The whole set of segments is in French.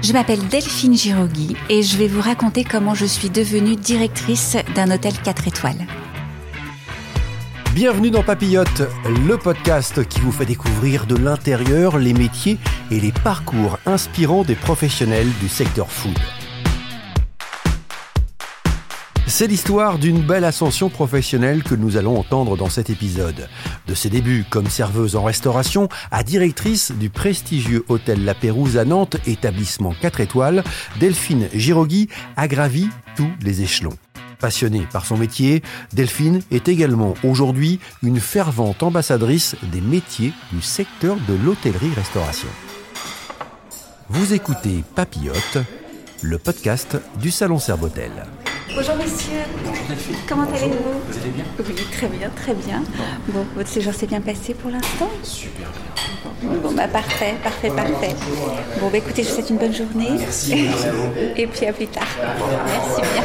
Je m'appelle Delphine Girogui et je vais vous raconter comment je suis devenue directrice d'un hôtel 4 étoiles. Bienvenue dans Papillote, le podcast qui vous fait découvrir de l'intérieur les métiers et les parcours inspirants des professionnels du secteur food. C'est l'histoire d'une belle ascension professionnelle que nous allons entendre dans cet épisode. De ses débuts comme serveuse en restauration à directrice du prestigieux hôtel La Pérouse à Nantes, établissement 4 étoiles, Delphine Girogui a gravi tous les échelons. Passionnée par son métier, Delphine est également aujourd'hui une fervente ambassadrice des métiers du secteur de l'hôtellerie-restauration. Vous écoutez Papillote, le podcast du Salon Serbotel. Bonjour messieurs. Comment allez-vous Vous allez bien? Oui, très bien, très bien. Bon, votre séjour s'est bien passé pour l'instant? Super Bon, bah parfait, parfait, parfait. Bon, bah écoutez, je vous souhaite une bonne journée. Merci. Et puis à plus tard. Merci bien.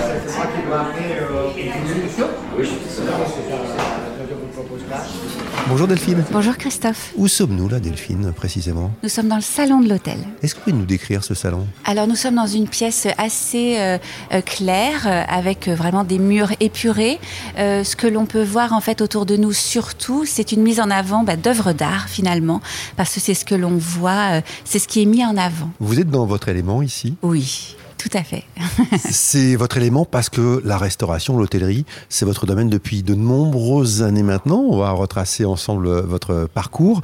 Bonjour Delphine. Bonjour Christophe. Où sommes-nous là Delphine précisément? Nous sommes dans le salon de l'hôtel. Est-ce que vous pouvez nous décrire ce salon? Alors nous sommes dans une pièce assez euh, euh, claire, euh, avec vraiment des murs épurés. Euh, ce que l'on peut voir en fait autour de nous surtout, c'est une mise en avant bah, d'œuvres d'art finalement, parce que c'est ce que l'on voit, euh, c'est ce qui est mis en avant. Vous êtes dans votre élément ici? Oui, tout à fait. C'est votre élément parce que la restauration, l'hôtellerie, c'est votre domaine depuis de nombreuses années maintenant. On va retracer ensemble euh, votre parcours.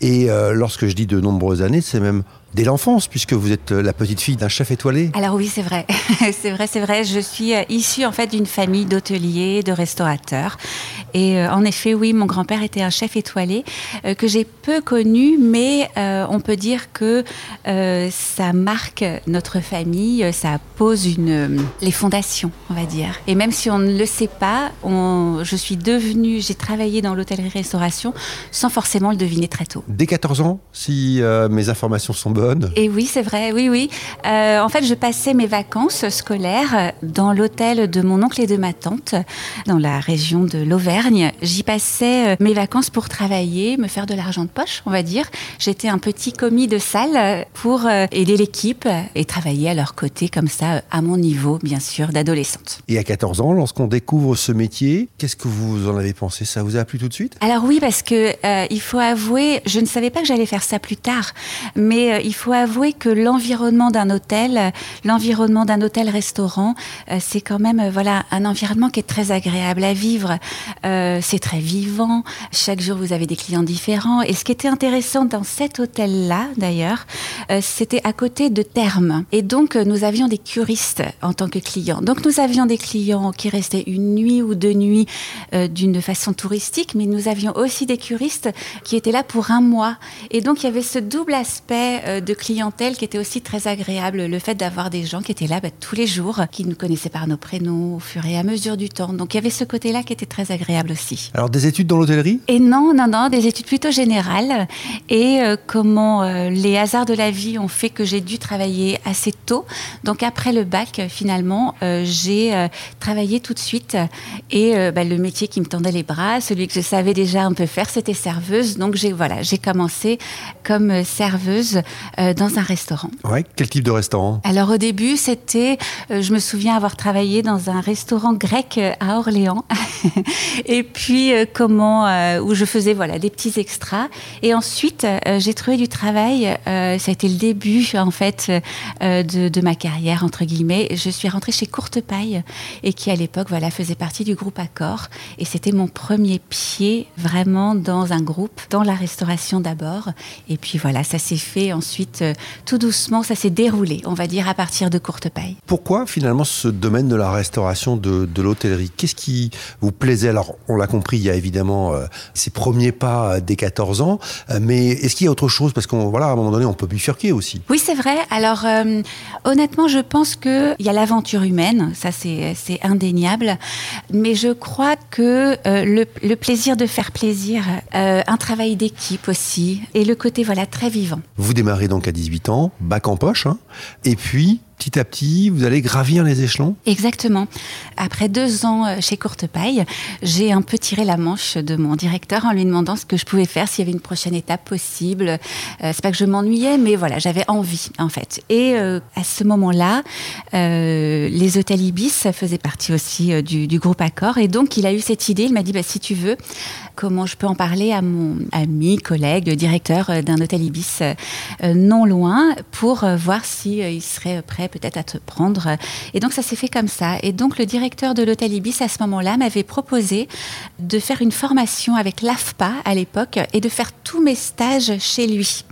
Et euh, lorsque je dis de nombreuses années, c'est même dès l'enfance, puisque vous êtes euh, la petite fille d'un chef étoilé. Alors oui, c'est vrai, c'est vrai, c'est vrai. Je suis issue en fait d'une famille d'hôteliers, de restaurateurs. Et euh, en effet, oui, mon grand-père était un chef étoilé euh, que j'ai peu connu, mais euh, on peut dire que ça marque notre famille, ça pose une, les fondations, on va dire. Et même si on ne le sait pas, on, je suis devenue, j'ai travaillé dans l'hôtellerie-restauration sans forcément le deviner très tôt. Dès 14 ans, si mes informations sont bonnes. Et oui, c'est vrai, oui, oui. En fait, je passais mes vacances scolaires dans l'hôtel de mon oncle et de ma tante, dans la région de l'Auvergne. J'y passais euh, mes vacances pour travailler, me faire de l'argent de poche, on va dire. J'étais un petit commis de salle euh, pour euh, aider l'équipe et travailler à leur côté, comme ça, à mon niveau, bien sûr, d'adolescente. Et à 14 ans, lorsqu'on découvre ce métier, qu'est-ce que vous en avez pensé? Ça vous a plu tout de suite? Alors oui, parce que euh, il faut avouer, je ne savais pas que j'allais faire ça plus tard, mais euh, il faut avouer que l'environnement d'un hôtel, euh, l'environnement d'un hôtel-restaurant, c'est quand même voilà un environnement qui est très agréable à vivre. Euh, c'est très vivant. Chaque jour, vous avez des clients différents. Et ce qui était intéressant dans cet hôtel-là, d'ailleurs, euh, c'était à côté de thermes. Et donc, euh, nous avions des curistes en tant que clients. Donc, nous avions des clients qui restaient une nuit ou deux nuits d'une façon touristique, mais nous avions aussi des curistes qui étaient là pour un mois. Et donc, il y avait ce double aspect de clientèle qui était aussi très agréable. Le fait d'avoir des gens qui étaient là bah, tous les jours, qui nous connaissaient par nos prénoms au fur et à mesure du temps. Donc, il y avait ce côté-là qui était très agréable aussi. Alors des études dans l'hôtellerie? Et non, non, non, des études plutôt générales. Et euh, comment euh, les hasards de la vie ont fait que j'ai dû travailler assez tôt. Donc après le bac, finalement, euh, j'ai travaillé tout de suite. Et bah, le métier qui me tendait les bras, celui que je savais déjà un peu faire, c'était serveuse. Donc j'ai voilà, j'ai commencé comme serveuse dans un restaurant. Ouais. Quel type de restaurant? Alors au début, c'était, je me souviens avoir travaillé dans un restaurant grec à Orléans, et puis euh, comment, euh, où je faisais voilà des petits extras. Et ensuite, euh, j'ai trouvé du travail. ça a été le début en fait de, de ma carrière entre guillemets. Je suis rentrée chez Courte Paille et qui à l'époque voilà faisait partie du groupe Accor. Et c'était mon premier pied vraiment dans un groupe, dans la restauration d'abord. Et puis voilà, ça s'est fait ensuite tout doucement, ça s'est déroulé, on va dire, à partir de Courte Paille. Pourquoi finalement ce domaine de la restauration, de, de l'hôtellerie? Qu'est-ce qui vous plaisait? Alors, on l'a compris, il y a évidemment euh, ces premiers pas euh, dès 14 ans, euh, mais est-ce qu'il y a autre chose? Parce qu'on voilà, à un moment donné, on peut bifurquer aussi. Oui, c'est vrai. Alors, euh, honnêtement, je pense qu'il y a l'aventure humaine, ça c'est c'est indéniable, mais je crois que euh, le, le plaisir de faire plaisir, un travail d'équipe aussi, et le côté voilà très vivant. Vous démarrez donc à 18 ans, bac en poche, hein, et puis petit à petit, vous allez gravir les échelons Exactement. Après deux ans euh, chez Courtepaille, j'ai un peu tiré la manche de mon directeur en lui demandant ce que je pouvais faire, s'il y avait une prochaine étape possible. Euh, c'est pas que je m'ennuyais, mais voilà, j'avais envie en fait. Et euh, à ce moment-là, les hôtels Ibis faisaient partie aussi du, groupe Accor, et donc il a eu cette idée. Il m'a dit bah, si tu veux, comment je peux en parler à mon ami, collègue, directeur d'un hôtel Ibis non loin pour voir s'il serait prêt peut-être à te prendre. Et donc ça s'est fait comme ça. Et donc le directeur de l'hôtel Ibis à ce moment-là m'avait proposé de faire une formation avec l'AFPA à l'époque et de faire tous mes stages chez lui.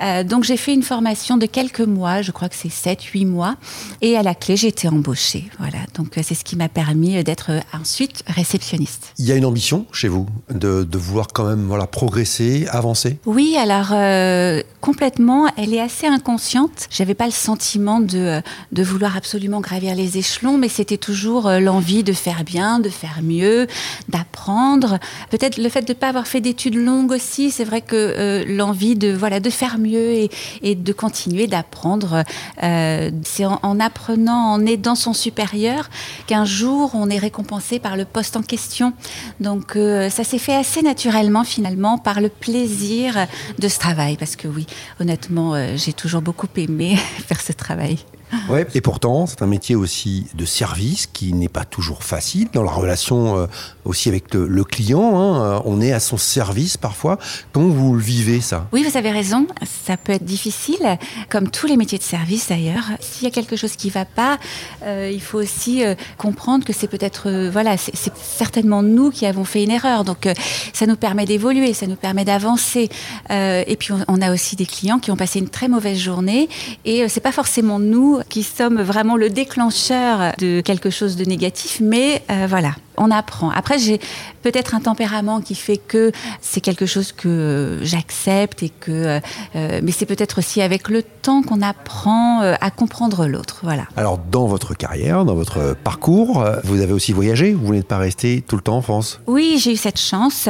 Euh, donc j'ai fait une formation de quelques mois, je crois que c'est 7-8 mois. Et à la clé, j'ai été embauchée. Voilà. Donc c'est ce qui m'a permis d'être ensuite réceptionniste. Il y a une ambition chez vous de, vouloir quand même voilà, progresser, avancer? Oui, alors euh, complètement. Elle est assez inconsciente. J'avais pas le sentiment de euh, de vouloir absolument gravir les échelons, mais c'était toujours euh, l'envie de faire bien, de faire mieux, d'apprendre. Peut-être le fait de ne pas avoir fait d'études longues aussi, c'est vrai que l'envie de voilà de faire mieux et, de continuer d'apprendre. c'est en, apprenant, en aidant son supérieur, qu'un jour on est récompensé par le poste en question. Donc ça s'est fait assez naturellement finalement par le plaisir de ce travail, parce que oui, honnêtement, j'ai toujours beaucoup aimé faire ce travail. Ouais, et pourtant, c'est un métier aussi de service qui n'est pas toujours facile dans la relation euh, aussi avec le, client. Hein. Euh, on est à son service parfois. Comment vous le vivez ça? Oui, vous avez raison. Ça peut être difficile, comme tous les métiers de service d'ailleurs. S'il y a quelque chose qui ne va pas, euh, il faut aussi comprendre que c'est peut-être, voilà, c'est certainement nous qui avons fait une erreur. Donc, ça nous permet d'évoluer, ça nous permet d'avancer. et puis, on, on, a aussi des clients qui ont passé une très mauvaise journée et c'est pas forcément nous qui sommes vraiment le déclencheur de quelque chose de négatif, mais euh, voilà, on apprend. Après, j'ai peut-être un tempérament qui fait que c'est quelque chose que j'accepte et que, euh, mais c'est peut-être aussi avec le temps qu'on apprend euh, à comprendre l'autre. Voilà. Alors, dans votre carrière, dans votre parcours, euh, vous avez aussi voyagé. Vous n'êtes pas resté tout le temps en France? Oui, j'ai eu cette chance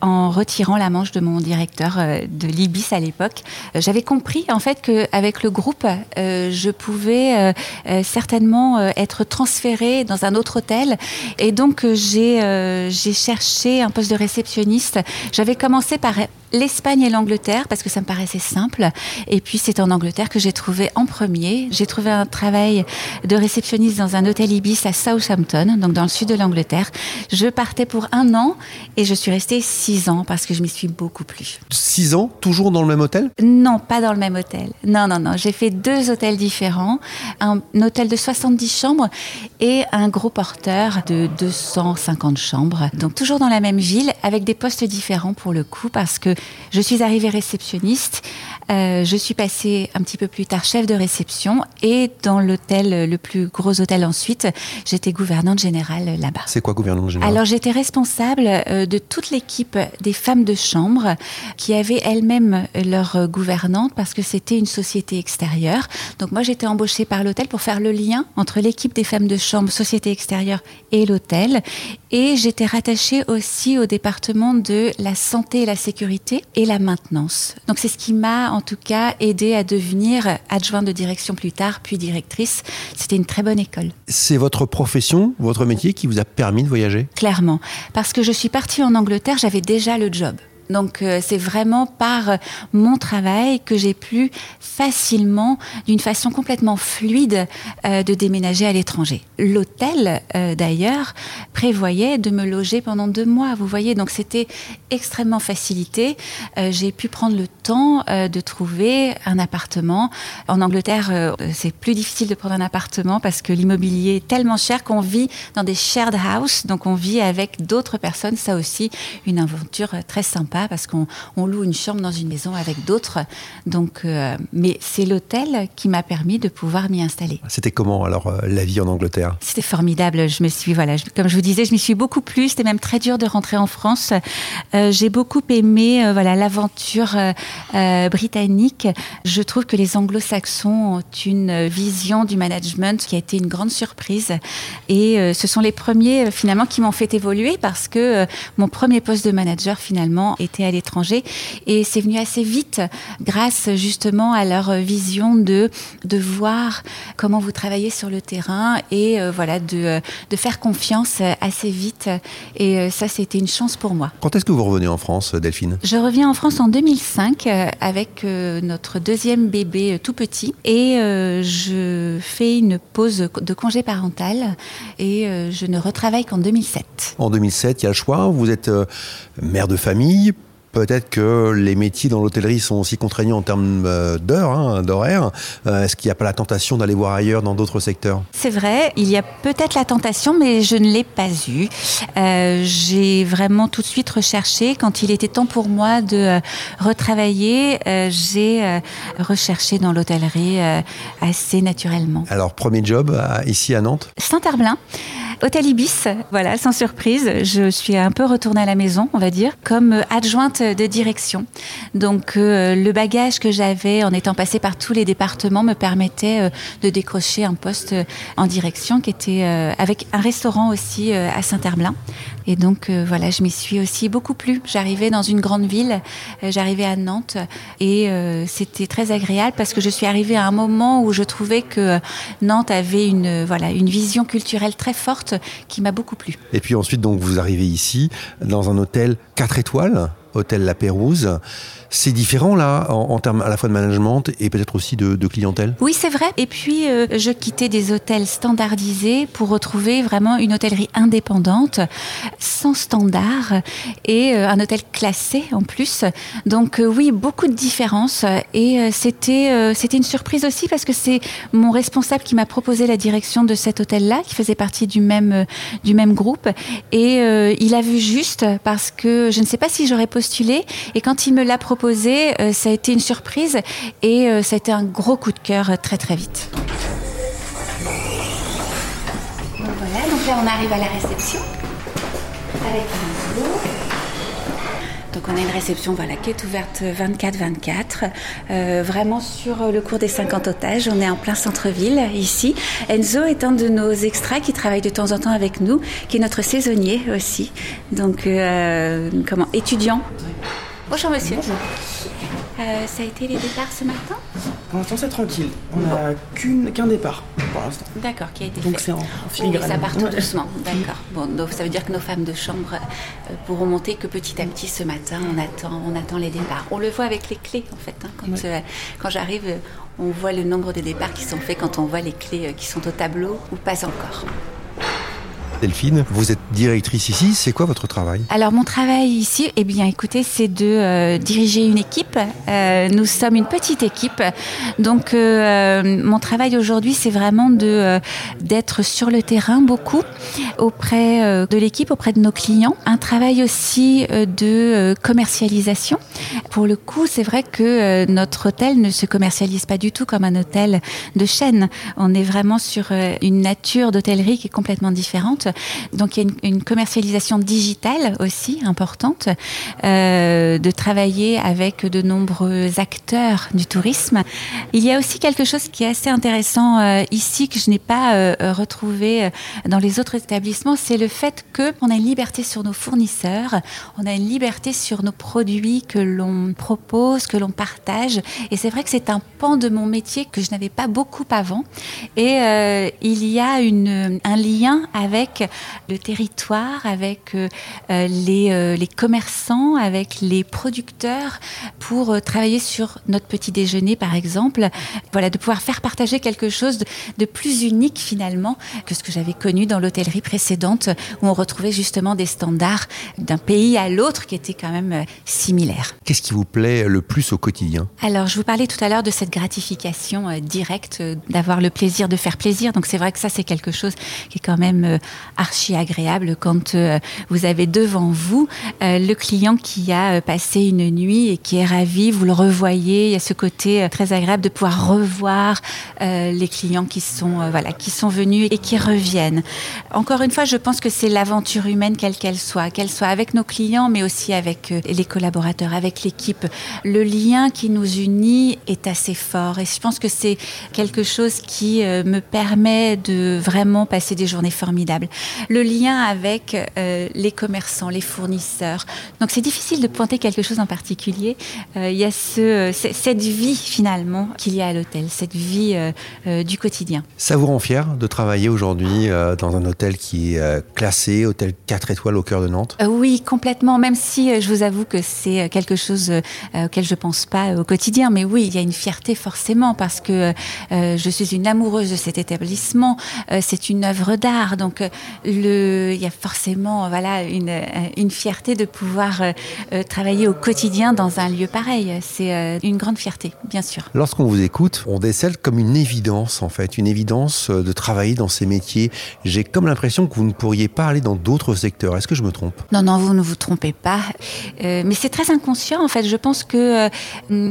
en retirant la manche de mon directeur de l'Ibis à l'époque. J'avais compris en fait qu'avec le groupe, je pouvais certainement être transférée dans un autre hôtel et donc, euh, euh, j'ai cherché un poste de réceptionniste. J'avais commencé par l'Espagne et l'Angleterre parce que ça me paraissait simple. Et puis c'est en Angleterre que j'ai trouvé en premier. J'ai trouvé un travail de réceptionniste dans un hôtel Ibis à Southampton, donc dans le sud de l'Angleterre. Je partais pour un an et je suis restée six ans parce que je m'y suis beaucoup plu. Six ans, toujours dans le même hôtel? Non, pas dans le même hôtel. Non, non, non. J'ai fait deux hôtels différents. Un, hôtel de 70 chambres et un gros porteur de 250 chambres. Donc toujours dans la même ville avec des postes différents pour le coup parce que je suis arrivée réceptionniste, euh, je suis passée un petit peu plus tard chef de réception et dans l'hôtel, le plus gros hôtel ensuite, j'étais gouvernante générale là-bas. C'est quoi gouvernante générale Alors j'étais responsable euh, de toute l'équipe des femmes de chambre qui avaient elles-mêmes leur gouvernante parce que c'était une société extérieure. Donc moi j'étais embauchée par l'hôtel pour faire le lien entre l'équipe des femmes de chambre, société extérieure et l'hôtel. Et j'étais rattachée aussi au département de la santé et la sécurité et la maintenance. Donc c'est ce qui m'a en tout cas aidé à devenir adjointe de direction plus tard, puis directrice. C'était une très bonne école. C'est votre profession, votre métier qui vous a permis de voyager? Clairement. Parce que je suis partie en Angleterre, j'avais déjà le job. Donc euh, c'est vraiment par euh, mon travail que j'ai pu facilement, d'une façon complètement fluide, euh, de déménager à l'étranger. L'hôtel, d'ailleurs, prévoyait de me loger pendant deux mois. Vous voyez, donc c'était extrêmement facilité. j'ai pu prendre le temps de trouver un appartement. En Angleterre, c'est plus difficile de prendre un appartement parce que l'immobilier est tellement cher qu'on vit dans des shared houses, donc on vit avec d'autres personnes. Ça aussi, une aventure très sympa parce qu'on loue une chambre dans une maison avec d'autres. Donc, euh, mais c'est l'hôtel qui m'a permis de pouvoir m'y installer. C'était comment alors euh, la vie en Angleterre? C'était formidable. Je me suis voilà, comme je vous disais, je m'y suis beaucoup plu. C'était même très dur de rentrer en France. Euh, j'ai beaucoup aimé voilà l'aventure britannique. Je trouve que les Anglo-Saxons ont une vision du management qui a été une grande surprise. Et ce sont les premiers finalement qui m'ont fait évoluer parce que mon premier poste de manager finalement à l'étranger. Et c'est venu assez vite grâce justement à leur vision de, de voir comment vous travaillez sur le terrain et voilà, de, de faire confiance assez vite. Et ça, c'était une chance pour moi. Quand est-ce que vous revenez en France, Delphine? Je reviens en France en 2005 avec notre deuxième bébé tout petit et je fais une pause de congé parental et euh, je ne retravaille qu'en 2007. En 2007, il y a le choix. Vous êtes euh, mère de famille, Peut-être que les métiers dans l'hôtellerie sont aussi contraignants en termes euh, d'heures, hein, d'horaires. Est-ce qu'il n'y a pas la tentation d'aller voir ailleurs dans d'autres secteurs? C'est vrai, il y a peut-être la tentation, mais je ne l'ai pas eue. j'ai vraiment tout de suite recherché. Quand il était temps pour moi de retravailler, j'ai recherché dans l'hôtellerie assez naturellement. Alors, premier job ici à Nantes? Saint-Herblain. Hôtel Ibis, voilà, sans surprise, je suis un peu retournée à la maison, on va dire, comme adjointe de direction. Donc euh, le bagage que j'avais en étant passée par tous les départements me permettait euh, de décrocher un poste euh, en direction qui était avec un restaurant aussi à Saint-Herblain. Et donc voilà, je m'y suis aussi beaucoup plu. J'arrivais dans une grande ville, j'arrivais à Nantes et c'était très agréable parce que je suis arrivée à un moment où je trouvais que Nantes avait une voilà une vision culturelle très forte qui m'a beaucoup plu. Et puis ensuite, donc, vous arrivez ici dans un hôtel 4 étoiles, hôtel La Pérouse. C'est différent là, en, termes à la fois de management et peut-être aussi de, clientèle? Oui, c'est vrai. Et puis, euh, je quittais des hôtels standardisés pour retrouver vraiment une hôtellerie indépendante, sans standard, et euh, un hôtel classé en plus. Donc euh, oui, beaucoup de différences. Et c'était c'était une surprise aussi parce que c'est mon responsable qui m'a proposé la direction de cet hôtel-là, qui faisait partie du même, du même groupe. Et il a vu juste parce que je ne sais pas si j'aurais postulé. Et quand il me l'a proposé, euh, ça a été une surprise et euh, ça a été un gros coup de cœur euh, très très vite. voilà, donc là on arrive à la réception avec donc on a une réception voilà, qui est ouverte 24-24, vraiment sur le cours des 50 otages. On est en plein centre-ville ici. Enzo est un de nos extras qui travaille de temps en temps avec nous, qui est notre saisonnier aussi, donc comment étudiant Bonjour monsieur. Euh, ça a été les départs ce matin Pour l'instant, c'est tranquille. On n'a qu'un départ pour l'instant. D'accord, qui a été donc fait. Donc c'est en filigrane. ça part tout doucement. D'accord. Bon, donc ça veut dire que nos femmes de chambre euh, pourront monter que petit à petit ce matin. On attend, on attend les départs. On le voit avec les clés en fait. Hein. quand, euh, quand j'arrive, on voit le nombre de départs qui sont faits quand on voit les clés qui sont au tableau ou pas encore. Delphine, vous êtes directrice ici, c'est quoi votre travail? Alors mon travail ici, eh bien écoutez, c'est de euh, diriger une équipe. Euh, nous sommes une petite équipe, donc euh, mon travail aujourd'hui, c'est vraiment d'être sur le terrain beaucoup auprès de l'équipe, auprès de nos clients. Un travail aussi de commercialisation. Pour le coup, c'est vrai que notre hôtel ne se commercialise pas du tout comme un hôtel de chaîne. On est vraiment sur une nature d'hôtellerie qui est complètement différente. Donc il y a une, commercialisation digitale aussi importante, euh, de travailler avec de nombreux acteurs du tourisme. Il y a aussi quelque chose qui est assez intéressant euh, ici que je n'ai pas euh, retrouvé dans les autres établissements, c'est le fait qu'on a une liberté sur nos fournisseurs, on a une liberté sur nos produits que l'on propose, que l'on partage. Et c'est vrai que c'est un pan de mon métier que je n'avais pas beaucoup avant. Et il y a un lien avec le territoire, avec euh, euh, les, euh, les, commerçants, avec les producteurs pour travailler sur notre petit déjeuner, par exemple. Voilà, de pouvoir faire partager quelque chose de, plus unique finalement que ce que j'avais connu dans l'hôtellerie précédente, où on retrouvait justement des standards d'un pays à l'autre qui étaient quand même similaires. Qu'est-ce qui vous plaît le plus au quotidien? Alors, je vous parlais tout à l'heure de cette gratification directe, d'avoir le plaisir de faire plaisir. Donc, c'est vrai que ça, c'est quelque chose qui est quand même archi agréable quand euh, vous avez devant vous euh, le client qui a euh, passé une nuit et qui est ravi, vous le revoyez. Il y a ce côté très agréable de pouvoir revoir les clients qui sont voilà qui sont venus et qui reviennent. Encore une fois, je pense que c'est l'aventure humaine quelle qu'elle soit, qu'elle soit avec nos clients, mais aussi avec les collaborateurs, avec l'équipe. Le lien qui nous unit est assez fort et je pense que c'est quelque chose qui me permet de vraiment passer des journées formidables. Le lien avec les commerçants, les fournisseurs. Donc c'est difficile de pointer quelque chose en particulier. il y a ce, cette vie finalement qu'il y a à l'hôtel, cette vie du quotidien. Ça vous rend fier de travailler aujourd'hui dans un hôtel qui est classé, hôtel 4 étoiles au cœur de Nantes? Oui, complètement, même si je vous avoue que c'est quelque chose auquel je pense pas au quotidien, mais oui, il y a une fierté forcément parce que euh, je suis une amoureuse de cet établissement. Euh, c'est une œuvre d'art, donc euh, le, il y a forcément voilà une, une fierté de pouvoir travailler au quotidien dans un lieu pareil. C'est une grande fierté, bien sûr. Lorsqu'on vous écoute, on décèle comme une évidence en fait, une évidence de travailler dans ces métiers. J'ai comme l'impression que vous ne pourriez pas aller dans d'autres secteurs. Est-ce que je me trompe? Non, non, vous ne vous trompez pas. mais c'est très inconscient en fait. Je pense que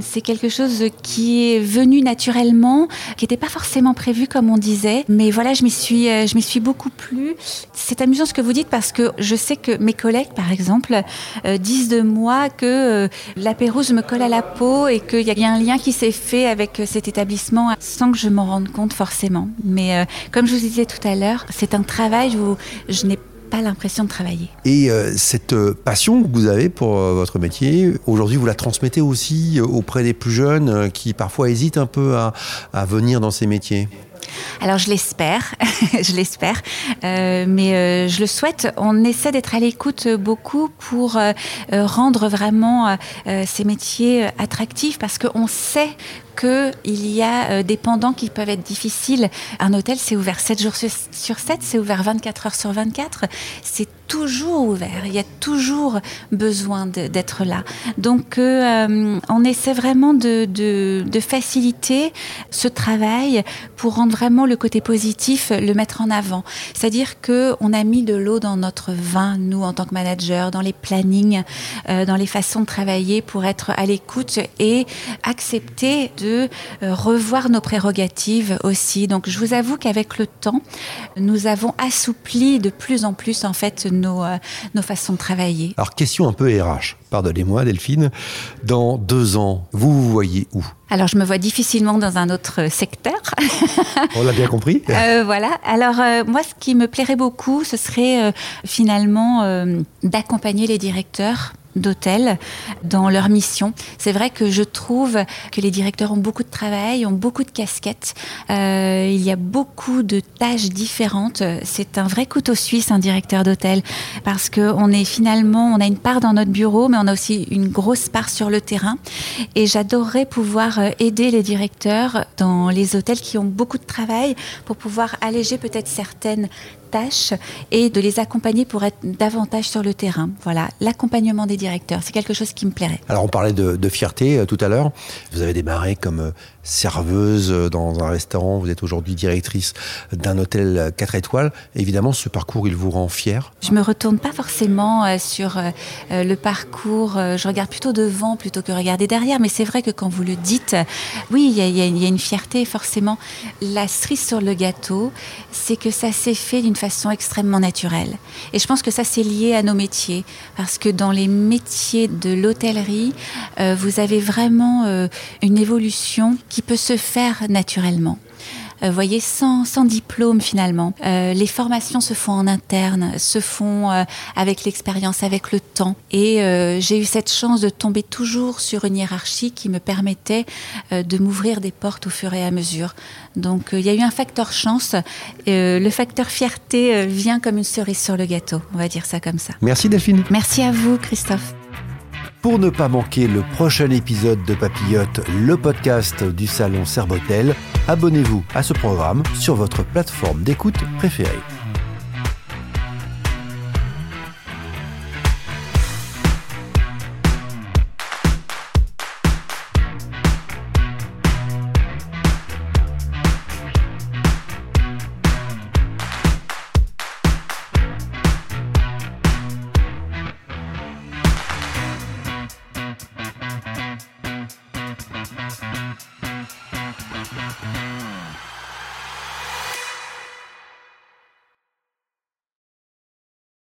c'est quelque chose qui est venu naturellement, qui n'était pas forcément prévu comme on disait. Mais voilà, je m'y suis, euh, je m'y suis beaucoup plu. C'est amusant ce que vous dites parce que je sais que mes collègues, par exemple, euh, disent de moi que euh, la pérouse me colle à la peau et qu'il y a un lien qui s'est fait avec cet établissement sans que je m'en rende compte forcément. Mais comme je vous disais tout à l'heure, c'est un travail où je n'ai pas l'impression de travailler. Et euh, cette euh, passion que vous avez pour euh, votre métier, aujourd'hui vous la transmettez aussi auprès des plus jeunes qui parfois hésitent un peu à venir dans ces métiers? Alors je l'espère, je l'espère, mais je le souhaite. On essaie d'être à l'écoute beaucoup pour rendre vraiment ces métiers attractifs parce qu'on sait qu'il y a euh, des pendants qui peuvent être difficiles. Un hôtel, c'est ouvert 7 jours sur 7, c'est ouvert 24 heures sur 24. C'est toujours ouvert, il y a toujours besoin d'être là. Donc euh, on essaie vraiment de, faciliter ce travail pour rendre vraiment le côté positif, le mettre en avant. C'est-à-dire qu'on a mis de l'eau dans notre vin, nous en tant que manager, dans les plannings, euh, dans les façons de travailler pour être à l'écoute et accepter de de euh, revoir nos prérogatives aussi. Donc je vous avoue qu'avec le temps, nous avons assoupli de plus en plus en fait nos, euh, nos façons de travailler. Alors question un peu RH, pardonnez-moi Delphine, dans deux ans, vous vous voyez où? Alors, je me vois difficilement dans un autre secteur. On l'a bien compris. Euh, voilà. Alors, moi, ce qui me plairait beaucoup, ce serait finalement d'accompagner les directeurs d'hôtels dans leur mission. C'est vrai que je trouve que les directeurs ont beaucoup de travail, ont beaucoup de casquettes. Euh, il y a beaucoup de tâches différentes. C'est un vrai couteau suisse, un directeur d'hôtel, parce que on est finalement, on a une part dans notre bureau, mais on a aussi une grosse part sur le terrain. Et j'adorerais pouvoir euh, aider les directeurs dans les hôtels qui ont beaucoup de travail pour pouvoir alléger peut-être certaines et de les accompagner pour être davantage sur le terrain. Voilà, l'accompagnement des directeurs, c'est quelque chose qui me plairait. Alors on parlait de, fierté euh, tout à l'heure. Vous avez démarré comme euh, serveuse euh, dans un restaurant, vous êtes aujourd'hui directrice d'un hôtel 4 étoiles. Évidemment, ce parcours, il vous rend fier Je me retourne pas forcément sur le parcours, je regarde plutôt devant plutôt que regarder derrière, mais c'est vrai que quand vous le dites, oui, il y, a une fierté forcément. La cerise sur le gâteau, c'est que ça s'est fait d'une façon extrêmement naturelle. Et je pense que ça, c'est lié à nos métiers, parce que dans les métiers de l'hôtellerie, euh, vous avez vraiment euh, une évolution peut se faire naturellement. Euh, voyez, sans, sans diplôme finalement. Euh, les formations se font en interne, se font euh, avec l'expérience, avec le temps. Et j'ai eu cette chance de tomber toujours sur une hiérarchie qui me permettait de m'ouvrir des portes au fur et à mesure. Donc il y a eu un facteur chance. le facteur fierté vient comme une cerise sur le gâteau, on va dire ça comme ça. Merci Delphine. Merci à vous Christophe. Pour ne pas manquer le prochain épisode de Papillote, le podcast du salon Serbotel, abonnez-vous à ce programme sur votre plateforme d'écoute préférée.